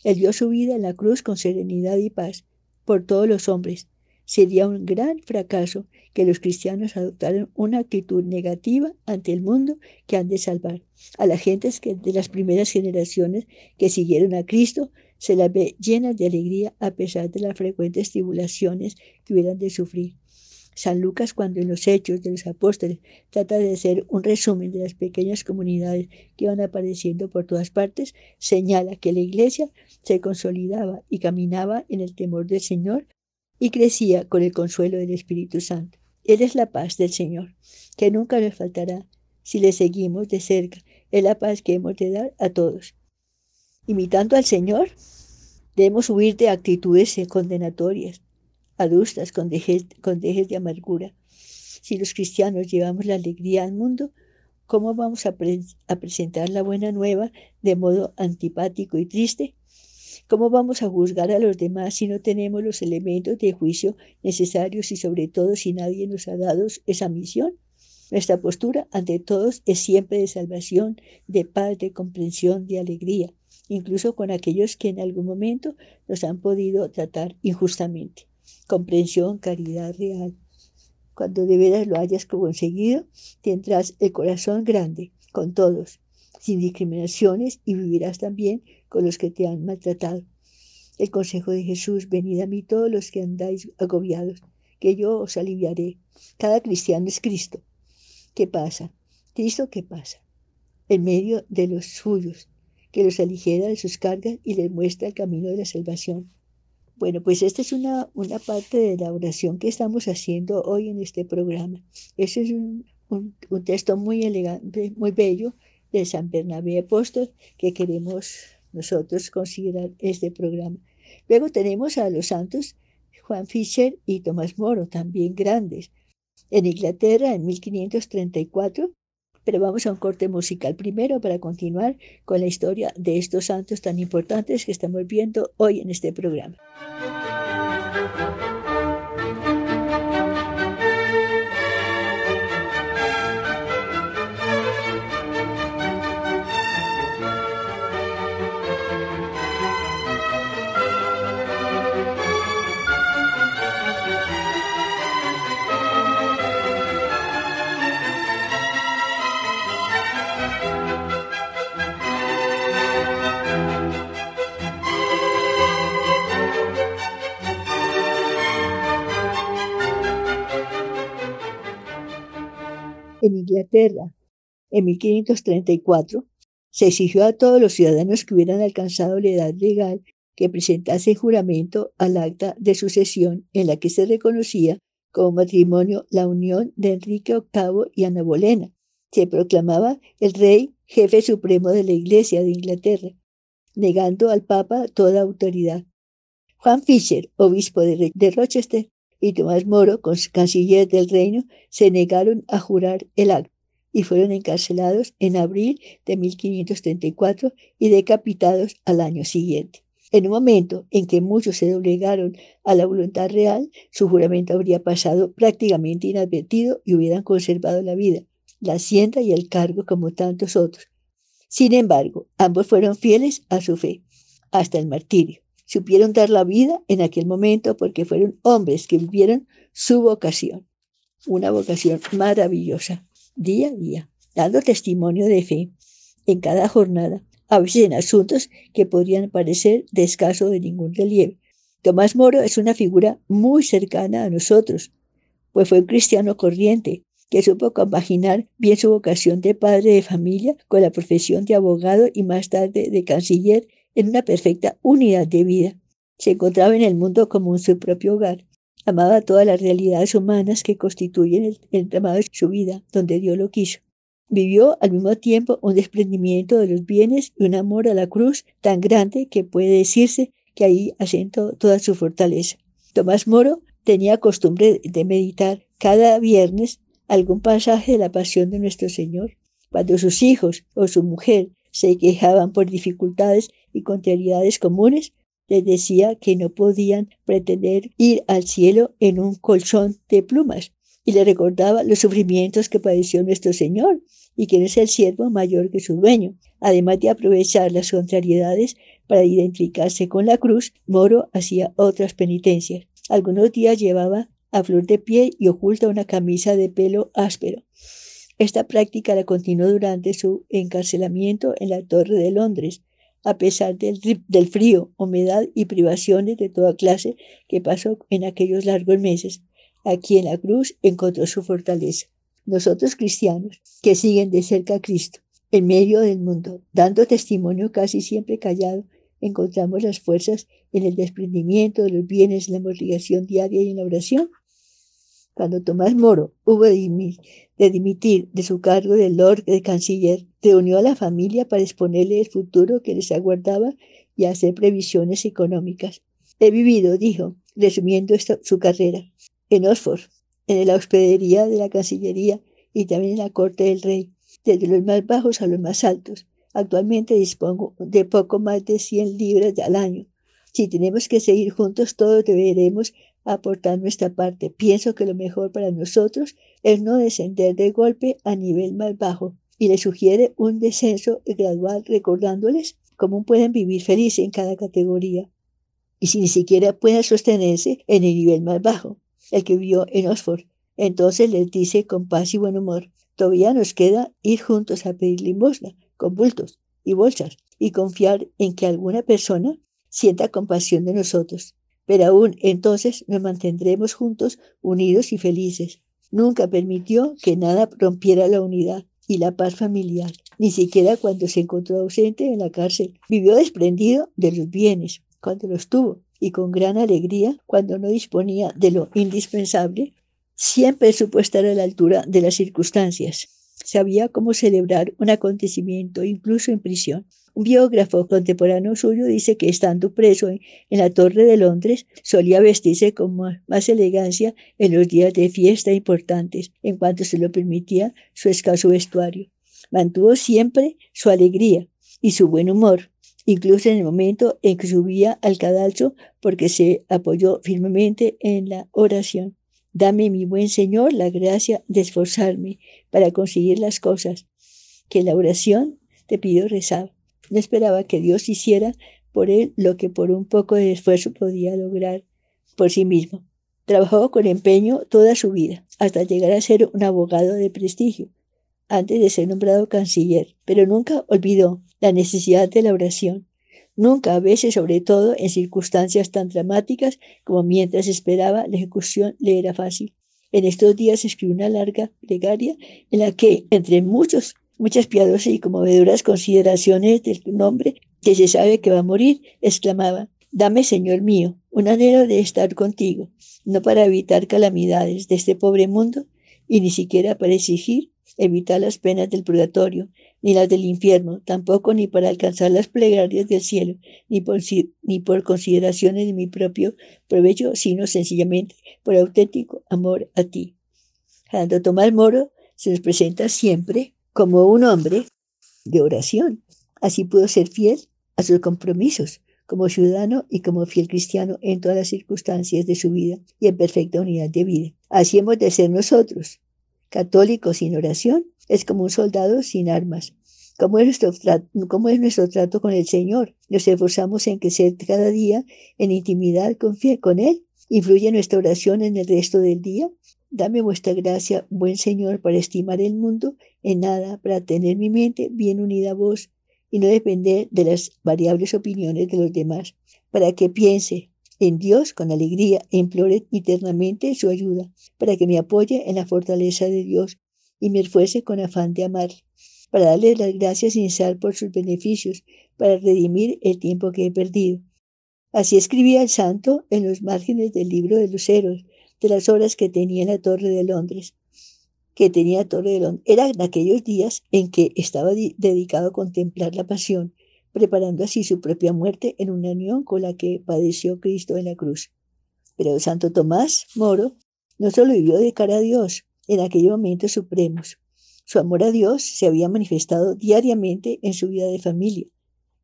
Él dio su vida en la cruz con serenidad y paz por todos los hombres. Sería un gran fracaso que los cristianos adoptaran una actitud negativa ante el mundo que han de salvar. A las gentes de las primeras generaciones que siguieron a Cristo se las ve llenas de alegría a pesar de las frecuentes tribulaciones que hubieran de sufrir. San Lucas, cuando en los Hechos de los Apóstoles trata de hacer un resumen de las pequeñas comunidades que iban apareciendo por todas partes, señala que la iglesia se consolidaba y caminaba en el temor del Señor y crecía con el consuelo del Espíritu Santo. Él es la paz del Señor, que nunca nos faltará si le seguimos de cerca. Es la paz que hemos de dar a todos. Imitando al Señor, Debemos huir de actitudes condenatorias, adustas, con dejes, de amargura. Si los cristianos llevamos la alegría al mundo, ¿cómo vamos a, a presentar la buena nueva de modo antipático y triste? ¿Cómo vamos a juzgar a los demás si no tenemos los elementos de juicio necesarios y sobre todo si nadie nos ha dado esa misión? Nuestra postura ante todos es siempre de salvación, de paz, de comprensión, de alegría incluso con aquellos que en algún momento nos han podido tratar injustamente. Comprensión, caridad real. Cuando de veras lo hayas conseguido, tendrás el corazón grande con todos, sin discriminaciones y vivirás también con los que te han maltratado. El consejo de Jesús, venid a mí todos los que andáis agobiados, que yo os aliviaré. Cada cristiano es Cristo. ¿Qué pasa? Cristo, ¿qué pasa? En medio de los suyos, que los aligera de sus cargas y les muestra el camino de la salvación. Bueno, pues esta es una, una parte de la oración que estamos haciendo hoy en este programa. Ese es un, un, texto muy elegante, muy bello de San Bernabé Apóstol que queremos nosotros considerar este programa. Luego tenemos a los santos Juan Fischer y Tomás Moro, también grandes. En Inglaterra, en 1534, pero vamos a un corte musical primero para continuar con la historia de estos santos tan importantes que estamos viendo hoy en este programa. Inglaterra, en 1534, se exigió a todos los ciudadanos que hubieran alcanzado la edad legal que presentasen juramento al acta de sucesión en la que se reconocía como matrimonio la unión de Enrique VIII y Ana Bolena. Se proclamaba el rey jefe supremo de la Iglesia de Inglaterra, negando al Papa toda autoridad. Juan Fisher, obispo de, Rochester, y Tomás Moro, canciller del reino, se negaron a jurar el acto y fueron encarcelados en abril de 1534 y decapitados al año siguiente. En un momento en que muchos se doblegaron a la voluntad real, su juramento habría pasado prácticamente inadvertido y hubieran conservado la vida, la hacienda y el cargo como tantos otros. Sin embargo, ambos fueron fieles a su fe, hasta el martirio supieron dar la vida en aquel momento porque fueron hombres que vivieron su vocación, una vocación maravillosa, día a día, dando testimonio de fe en cada jornada, a veces en asuntos que podrían parecer de escaso de ningún relieve. Tomás Moro es una figura muy cercana a nosotros, pues fue un cristiano corriente que supo compaginar bien su vocación de padre de familia con la profesión de abogado y más tarde de canciller en una perfecta unidad de vida. Se encontraba en el mundo como en su propio hogar. Amaba todas las realidades humanas que constituyen el, entramado de su vida, donde Dios lo quiso. Vivió al mismo tiempo un desprendimiento de los bienes y un amor a la cruz tan grande que puede decirse que ahí asentó toda su fortaleza. Tomás Moro tenía costumbre de meditar cada viernes algún pasaje de la pasión de nuestro Señor. Cuando sus hijos o su mujer se quejaban por dificultades y contrariedades comunes, les decía que no podían pretender ir al cielo en un colchón de plumas y le recordaba los sufrimientos que padeció nuestro Señor y que es el siervo mayor que su dueño. Además de aprovechar las contrariedades para identificarse con la cruz, Moro hacía otras penitencias. Algunos días llevaba a flor de piel y oculta una camisa de pelo áspero. Esta práctica la continuó durante su encarcelamiento en la Torre de Londres, a pesar del, del, frío, humedad y privaciones de toda clase que pasó en aquellos largos meses. Aquí en la cruz encontró su fortaleza. Nosotros cristianos, que siguen de cerca a Cristo, en medio del mundo, dando testimonio casi siempre callado, encontramos las fuerzas en el desprendimiento de los bienes, en la mortificación diaria y en la oración. Cuando Tomás Moro hubo de dimitir de su cargo de Lord de Canciller, reunió a la familia para exponerle el futuro que les aguardaba y hacer previsiones económicas. He vivido, dijo, resumiendo su carrera, en Oxford, en la hospedería de la Cancillería y también en la corte del rey, desde los más bajos a los más altos. Actualmente dispongo de poco más de 100 libras al año. Si tenemos que seguir juntos, todos deberemos aportar nuestra parte. Pienso que lo mejor para nosotros es no descender de golpe a nivel más bajo y le sugiere un descenso gradual recordándoles cómo pueden vivir felices en cada categoría y si ni siquiera pueden sostenerse en el nivel más bajo, el que vivió en Oxford. Entonces les dice con paz y buen humor, todavía nos queda ir juntos a pedir limosna con bultos y bolsas y confiar en que alguna persona sienta compasión de nosotros pero aún entonces nos mantendremos juntos, unidos y felices. Nunca permitió que nada rompiera la unidad y la paz familiar, ni siquiera cuando se encontró ausente en la cárcel. Vivió desprendido de los bienes cuando los tuvo y con gran alegría cuando no disponía de lo indispensable. Siempre supo estar a la altura de las circunstancias. Sabía cómo celebrar un acontecimiento, incluso en prisión. Un biógrafo contemporáneo suyo dice que estando preso en, la Torre de Londres, solía vestirse con más elegancia en los días de fiesta importantes, en cuanto se lo permitía su escaso vestuario. Mantuvo siempre su alegría y su buen humor, incluso en el momento en que subía al cadalso, porque se apoyó firmemente en la oración. Dame, mi buen Señor, la gracia de esforzarme para conseguir las cosas que la oración te pido rezar. No esperaba que Dios hiciera por él lo que por un poco de esfuerzo podía lograr por sí mismo. Trabajó con empeño toda su vida, hasta llegar a ser un abogado de prestigio, antes de ser nombrado canciller, pero nunca olvidó la necesidad de la oración. Nunca, a veces, sobre todo en circunstancias tan dramáticas como mientras esperaba la ejecución, le era fácil. En estos días escribió una larga plegaria en la que, entre muchos muchas piadosas y conmovedoras consideraciones del nombre que se sabe que va a morir, exclamaba, Dame, Señor mío, un anhelo de estar contigo, no para evitar calamidades de este pobre mundo, y ni siquiera para exigir evitar las penas del purgatorio, ni las del infierno, tampoco ni para alcanzar las plegarias del cielo, ni por, ni por consideraciones de mi propio provecho, sino sencillamente por auténtico amor a ti. Santo Tomás Moro se nos presenta siempre como un hombre de oración. Así pudo ser fiel a sus compromisos como ciudadano y como fiel cristiano en todas las circunstancias de su vida y en perfecta unidad de vida. Así hemos de ser nosotros. Católicos sin oración es como un soldado sin armas. ¿Cómo es, nuestro trato, ¿Cómo es nuestro trato con el Señor? Nos esforzamos en crecer cada día en intimidad con Él. ¿Influye nuestra oración en el resto del día? Dame vuestra gracia, buen Señor, para estimar el mundo en nada, para tener mi mente bien unida a vos y no depender de las variables opiniones de los demás, para que piense en Dios con alegría implore eternamente su ayuda, para que me apoye en la fortaleza de Dios y me esfuerce con afán de amar, para darle las gracias sin sal por sus beneficios, para redimir el tiempo que he perdido. Así escribía el santo en los márgenes del libro de Luceros, de las horas que tenía en la Torre de Londres, que tenía Torre de Londres. Eran aquellos días en que estaba dedicado a contemplar la pasión, preparando así su propia muerte en una unión con la que padeció Cristo en la cruz. Pero Santo Tomás Moro no solo vivió de cara a Dios en aquellos momentos supremos. Su amor a Dios se había manifestado diariamente en su vida de familia,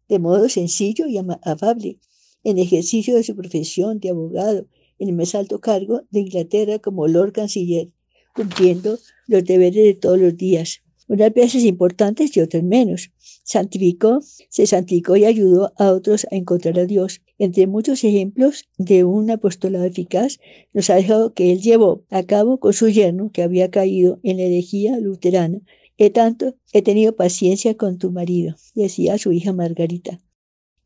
de modo sencillo y afable, en ejercicio de su profesión de abogado, en el más alto cargo de Inglaterra como Lord Canciller, cumpliendo los deberes de todos los días, unas veces importantes y otras menos. Santificó, se santificó y ayudó a otros a encontrar a Dios. Entre muchos ejemplos de un apostolado eficaz, nos ha dejado que él llevó a cabo con su yerno, que había caído en la herejía luterana. He tanto, he tenido paciencia con tu marido, decía su hija Margarita,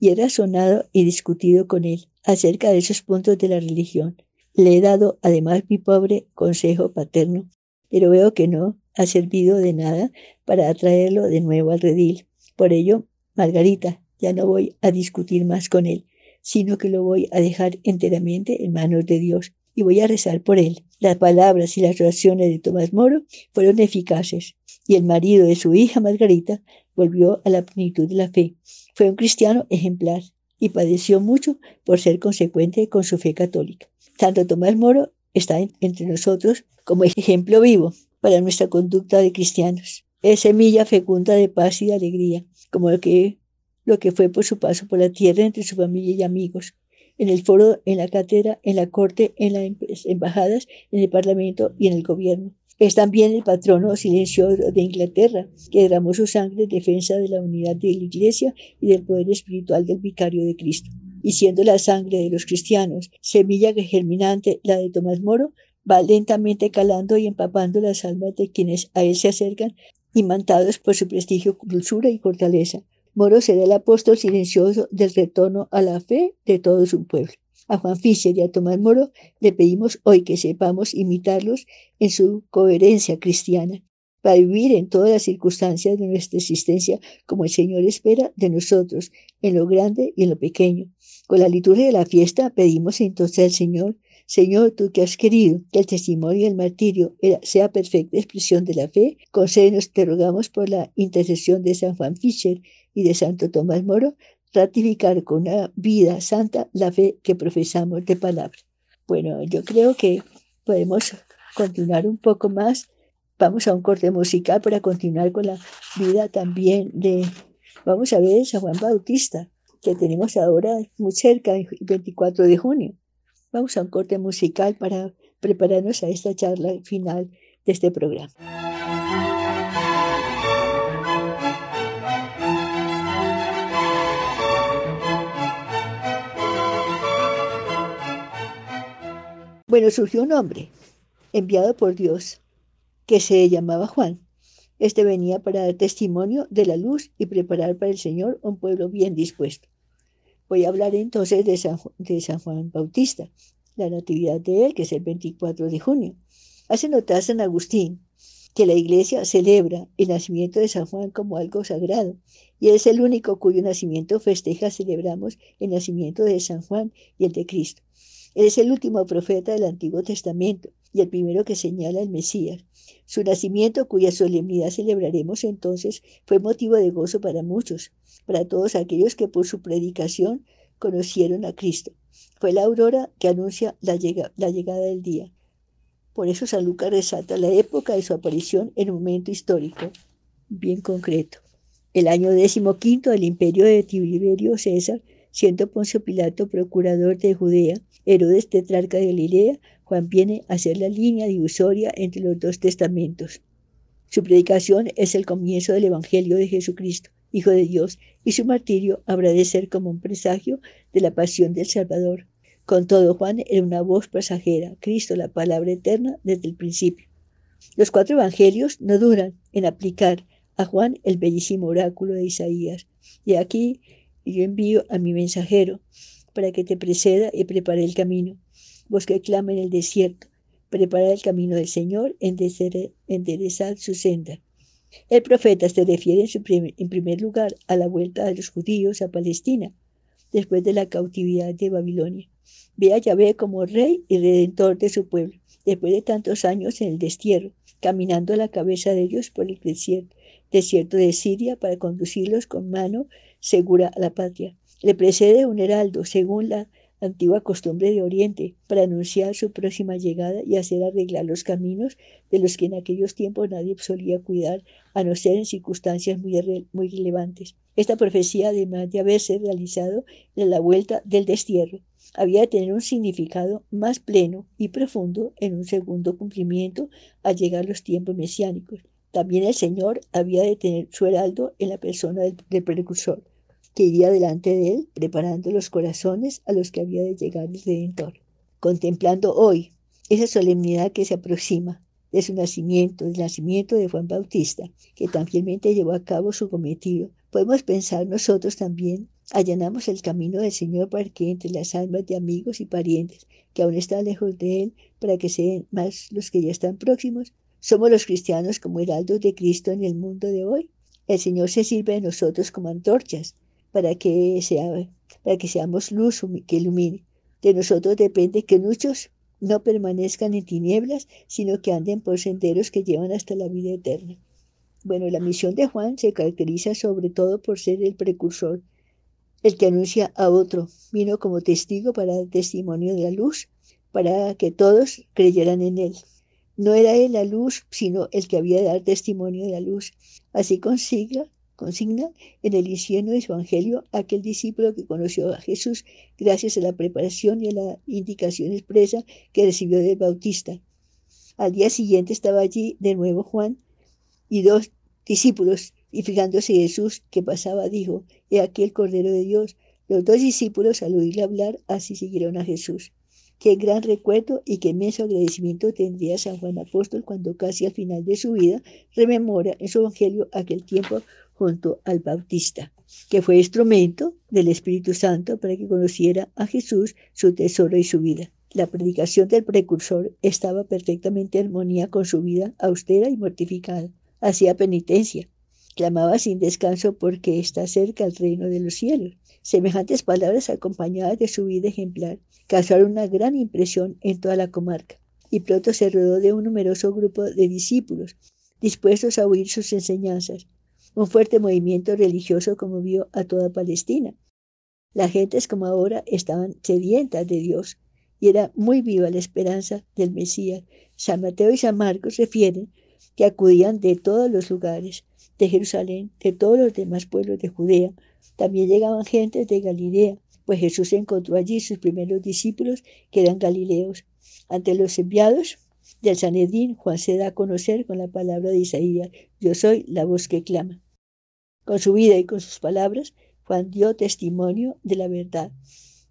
y he razonado y discutido con él acerca de esos puntos de la religión. Le he dado además mi pobre consejo paterno, pero veo que no ha servido de nada para atraerlo de nuevo al redil. Por ello, Margarita, ya no voy a discutir más con él, sino que lo voy a dejar enteramente en manos de Dios y voy a rezar por él. Las palabras y las oraciones de Tomás Moro fueron eficaces y el marido de su hija Margarita volvió a la plenitud de la fe. Fue un cristiano ejemplar y padeció mucho por ser consecuente con su fe católica. Santo Tomás Moro está entre nosotros como ejemplo vivo para nuestra conducta de cristianos. Es semilla fecunda de paz y de alegría, como lo que, lo que fue por su paso por la tierra entre su familia y amigos, en el foro, en la cátedra, en la corte, en las embajadas, en el parlamento y en el gobierno. Es también el patrono silencioso de Inglaterra, que derramó su sangre en defensa de la unidad de la Iglesia y del poder espiritual del vicario de Cristo. Y siendo la sangre de los cristianos semilla germinante, la de Tomás Moro, va lentamente calando y empapando las almas de quienes a él se acercan, imantados por su prestigio, dulzura y fortaleza. Moro será el apóstol silencioso del retorno a la fe de todo su pueblo. A Juan Fischer y a Tomás Moro le pedimos hoy que sepamos imitarlos en su coherencia cristiana, para vivir en todas las circunstancias de nuestra existencia como el Señor espera de nosotros, en lo grande y en lo pequeño. Con la liturgia de la fiesta pedimos entonces al Señor, Señor, tú que has querido que el testimonio y el martirio sea perfecta expresión de la fe, concédenos, te rogamos por la intercesión de San Juan Fischer y de Santo Tomás Moro, ratificar con una vida santa la fe que profesamos de palabra. Bueno, yo creo que podemos continuar un poco más Vamos a un corte musical para continuar con la vida también de, vamos a ver, San Juan Bautista, que tenemos ahora muy cerca, el 24 de junio. Vamos a un corte musical para prepararnos a esta charla final de este programa. Bueno, surgió un hombre enviado por Dios que se llamaba Juan. Este venía para dar testimonio de la luz y preparar para el Señor un pueblo bien dispuesto. Voy a hablar entonces de San, Juan Bautista, la natividad de él, que es el 24 de junio. Hace notar San Agustín que la iglesia celebra el nacimiento de San Juan como algo sagrado, y es el único cuyo nacimiento festeja, celebramos el nacimiento de San Juan y el de Cristo. Es el último profeta del Antiguo Testamento y el primero que señala el Mesías. Su nacimiento, cuya solemnidad celebraremos entonces, fue motivo de gozo para muchos, para todos aquellos que por su predicación conocieron a Cristo. Fue la aurora que anuncia la, llegada del día. Por eso San Lucas resalta la época de su aparición en un momento histórico bien concreto. El año decimoquinto del imperio de Tiberio César, siendo Poncio Pilato procurador de Judea, Herodes tetrarca de Galilea, Juan viene a ser la línea divisoria entre los dos testamentos. Su predicación es el comienzo del Evangelio de Jesucristo, Hijo de Dios, y su martirio habrá de ser como un presagio de la pasión del Salvador. Con todo, Juan era una voz pasajera, Cristo la palabra eterna desde el principio. Los cuatro evangelios no duran en aplicar a Juan el bellísimo oráculo de Isaías. Y aquí yo envío a mi mensajero para que te preceda y prepare el camino vos que clama en el desierto, preparad el camino del Señor, enderezad su senda. El profeta se refiere en primer lugar a la vuelta de los judíos a Palestina, después de la cautividad de Babilonia. Ve a Yahvé como rey y redentor de su pueblo, después de tantos años en el destierro, caminando a la cabeza de ellos por el desierto, desierto de Siria para conducirlos con mano segura a la patria. Le precede un heraldo, según la antigua costumbre de Oriente, para anunciar su próxima llegada y hacer arreglar los caminos de los que en aquellos tiempos nadie solía cuidar, a no ser en circunstancias muy, muy relevantes. Esta profecía, además de haberse realizado en la vuelta del destierro, había de tener un significado más pleno y profundo en un segundo cumplimiento al llegar los tiempos mesiánicos. También el Señor había de tener su heraldo en la persona del precursor que iría delante de él, preparando los corazones a los que había de llegar el Redentor. Contemplando hoy esa solemnidad que se aproxima de su nacimiento, del nacimiento de Juan Bautista, que tan fielmente llevó a cabo su cometido, podemos pensar nosotros también, allanamos el camino del Señor para que entre las almas de amigos y parientes que aún están lejos de Él, para que sean más los que ya están próximos. Somos los cristianos como heraldos de Cristo en el mundo de hoy. El Señor se sirve de nosotros como antorchas para que, sea, para que seamos luz que ilumine. De nosotros depende que muchos no permanezcan en tinieblas, sino que anden por senderos que llevan hasta la vida eterna. Bueno, la misión de Juan se caracteriza sobre todo por ser el precursor, el que anuncia a otro. Vino como testigo para dar testimonio de la luz, para que todos creyeran en él. No era él la luz, sino el que había de dar testimonio de la luz. Así consigna consigna en el su evangelio aquel discípulo que conoció a Jesús gracias a la preparación y a la indicación expresa que recibió del Bautista. Al día siguiente estaba allí de nuevo Juan y dos discípulos, y fijándose Jesús que pasaba, dijo, He aquí el Cordero de Dios. Los dos discípulos, al oírle hablar, así siguieron a Jesús. Qué gran recuerdo y qué inmenso agradecimiento tendría San Juan Apóstol cuando casi al final de su vida rememora en su evangelio aquel tiempo junto al Bautista, que fue instrumento del Espíritu Santo para que conociera a Jesús, su tesoro y su vida. La predicación del precursor estaba perfectamente en armonía con su vida austera y mortificada. Hacía penitencia, clamaba sin descanso porque está cerca el reino de los cielos. Semejantes palabras acompañadas de su vida ejemplar causaron una gran impresión en toda la comarca y pronto se rodeó de un numeroso grupo de discípulos dispuestos a oír sus enseñanzas. Un fuerte movimiento religioso conmovió a toda Palestina. Las gentes como ahora estaban sedientas de Dios y era muy viva la esperanza del Mesías. San Mateo y San Marcos refieren que acudían de todos los lugares, de Jerusalén, de todos los demás pueblos de Judea. También llegaban gentes de Galilea, pues Jesús encontró allí sus primeros discípulos que eran galileos. Ante los enviados del Sanedrín, Juan se da a conocer con la palabra de Isaías, yo soy la voz que clama. Con su vida y con sus palabras, Juan dio testimonio de la verdad,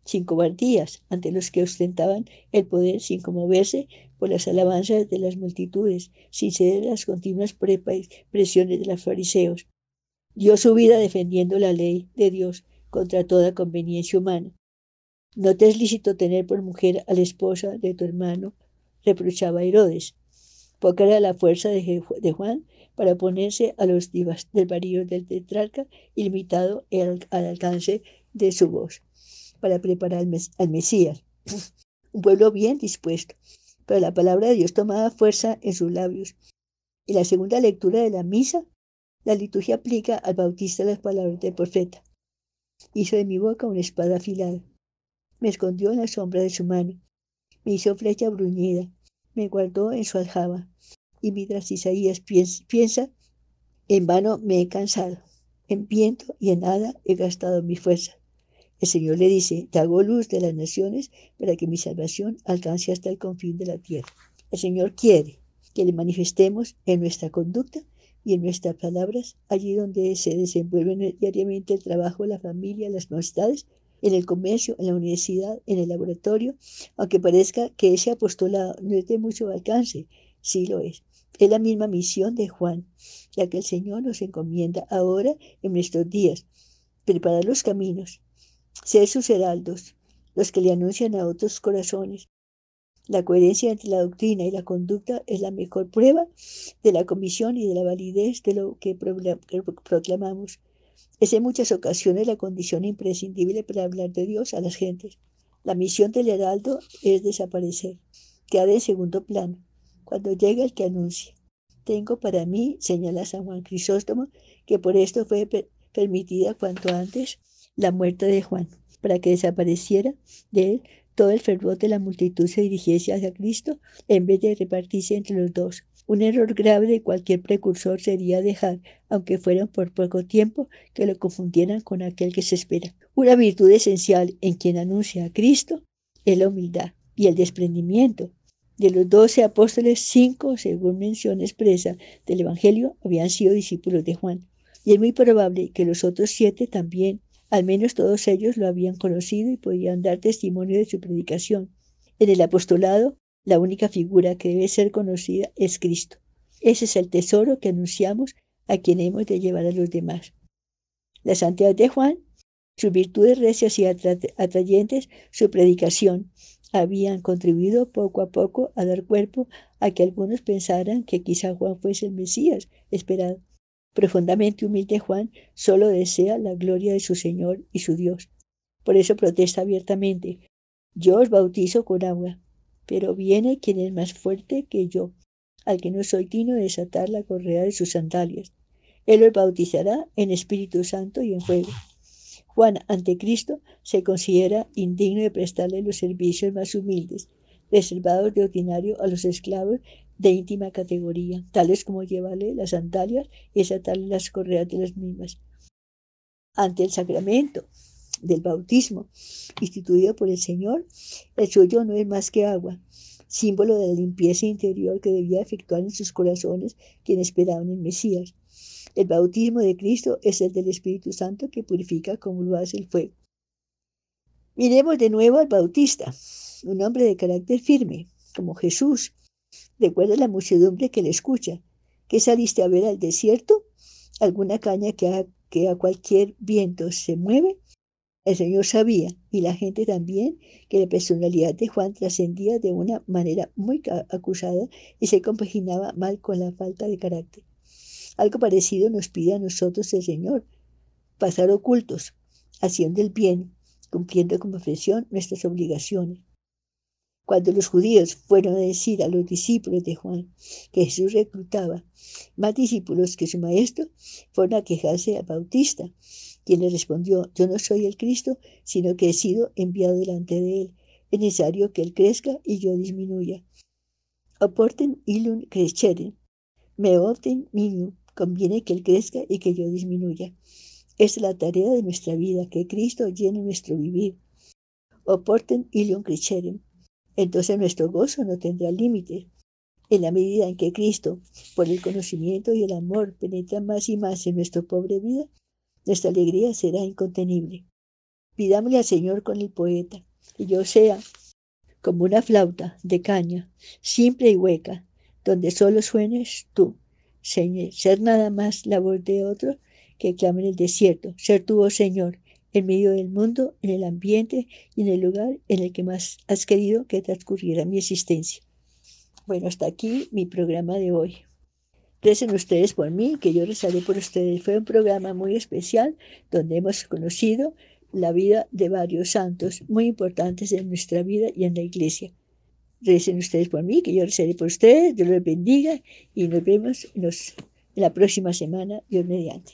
sin cobardías, ante los que ostentaban el poder, sin conmoverse por las alabanzas de las multitudes, sin ceder a las continuas presiones de los fariseos. Dio su vida defendiendo la ley de Dios contra toda conveniencia humana. No te es lícito tener por mujer a la esposa de tu hermano, reprochaba Herodes. Poca era la fuerza de, Juan para oponerse a los divas del marido del tetrarca y limitado al, alcance de su voz para preparar al, Mesías. Un pueblo bien dispuesto, pero la palabra de Dios tomaba fuerza en sus labios. En la segunda lectura de la misa, la liturgia aplica al bautista las palabras del profeta. Hizo de mi boca una espada afilada. Me escondió en la sombra de su mano. Me hizo flecha bruñida. Me guardó en su aljaba. Y mientras Isaías piensa, en vano me he cansado. En viento y en nada he gastado mi fuerza. El Señor le dice, te hago luz de las naciones para que mi salvación alcance hasta el confín de la tierra. El Señor quiere que le manifestemos en nuestra conducta y en nuestras palabras, allí donde se desenvuelven diariamente el trabajo, la familia, las amistades, en el comercio, en la universidad, en el laboratorio, aunque parezca que ese apostolado no es de mucho alcance, sí lo es. Es la misma misión de Juan, la que el Señor nos encomienda ahora en nuestros días, preparar los caminos, ser sus heraldos, los que le anuncian a otros corazones, la coherencia entre la doctrina y la conducta es la mejor prueba de la comisión y de la validez de lo que proclamamos. Es en muchas ocasiones la condición imprescindible para hablar de Dios a las gentes. La misión del heraldo es desaparecer, quedar en segundo plano, cuando llega el que anuncia. Tengo para mí, señala San Juan Crisóstomo, que por esto fue permitida cuanto antes la muerte de Juan, para que desapareciera de él todo el fervor de la multitud se dirigiese hacia Cristo en vez de repartirse entre los dos. Un error grave de cualquier precursor sería dejar, aunque fueran por poco tiempo, que lo confundieran con aquel que se espera. Una virtud esencial en quien anuncia a Cristo es la humildad y el desprendimiento. De los doce apóstoles, cinco, según mención expresa del Evangelio, habían sido discípulos de Juan. Y es muy probable que los otros siete también al menos todos ellos lo habían conocido y podían dar testimonio de su predicación. En el apostolado, la única figura que debe ser conocida es Cristo. Ese es el tesoro que anunciamos a quien hemos de llevar a los demás. La santidad de Juan, sus virtudes recias y atrayentes, su predicación, habían contribuido poco a poco a dar cuerpo a que algunos pensaran que quizá Juan fuese el Mesías esperado. Profundamente humilde Juan solo desea la gloria de su Señor y su Dios. Por eso protesta abiertamente, yo os bautizo con agua, pero viene quien es más fuerte que yo, al que no soy digno de desatar la correa de sus sandalias. Él os bautizará en Espíritu Santo y en fuego. Juan, ante Cristo, se considera indigno de prestarle los servicios más humildes, reservados de ordinario a los esclavos de íntima categoría, tales como llevarle las sandalias y desatarle las correas de las mismas. Ante el sacramento del bautismo instituido por el Señor, el suyo no es más que agua, símbolo de la limpieza interior que debía efectuar en sus corazones quienes esperaban el Mesías. El bautismo de Cristo es el del Espíritu Santo que purifica como lo hace el fuego. Miremos de nuevo al Bautista, un hombre de carácter firme, como Jesús, Recuerda la muchedumbre que le escucha. ¿Qué saliste a ver al desierto? ¿Alguna caña que a, que a cualquier viento se mueve? El Señor sabía, y la gente también, que la personalidad de Juan trascendía de una manera muy acusada y se compaginaba mal con la falta de carácter. Algo parecido nos pide a nosotros el Señor, pasar ocultos, haciendo el bien, cumpliendo con perfección nuestras obligaciones. Cuando los judíos fueron a decir a los discípulos de Juan que Jesús reclutaba más discípulos que su maestro, fueron a quejarse al Bautista quien le respondió, yo no soy el Cristo, sino que he sido enviado delante de él. Es necesario que él crezca y yo disminuya. Aporten ilum crescere. Me opten minum. Conviene que él crezca y que yo disminuya. Es la tarea de nuestra vida, que Cristo llene nuestro vivir. Oporten ilum crescere. Entonces nuestro gozo no tendrá límites. En la medida en que Cristo, por el conocimiento y el amor, penetra más y más en nuestra pobre vida, nuestra alegría será incontenible. Pidámosle al Señor con el poeta, que yo sea como una flauta de caña, simple y hueca, donde solo suenes tú, ser nada más la voz de otro que clama en el desierto, ser tu Señor, en medio del mundo, en el ambiente y en el lugar en el que más has querido que transcurriera mi existencia. Bueno, hasta aquí mi programa de hoy. Recen ustedes por mí, que yo rezaré por ustedes. Fue un programa muy especial donde hemos conocido la vida de varios santos muy importantes en nuestra vida y en la iglesia. Recen ustedes por mí, que yo rezaré por ustedes. Dios los bendiga y nos vemos en la próxima semana, Dios mediante.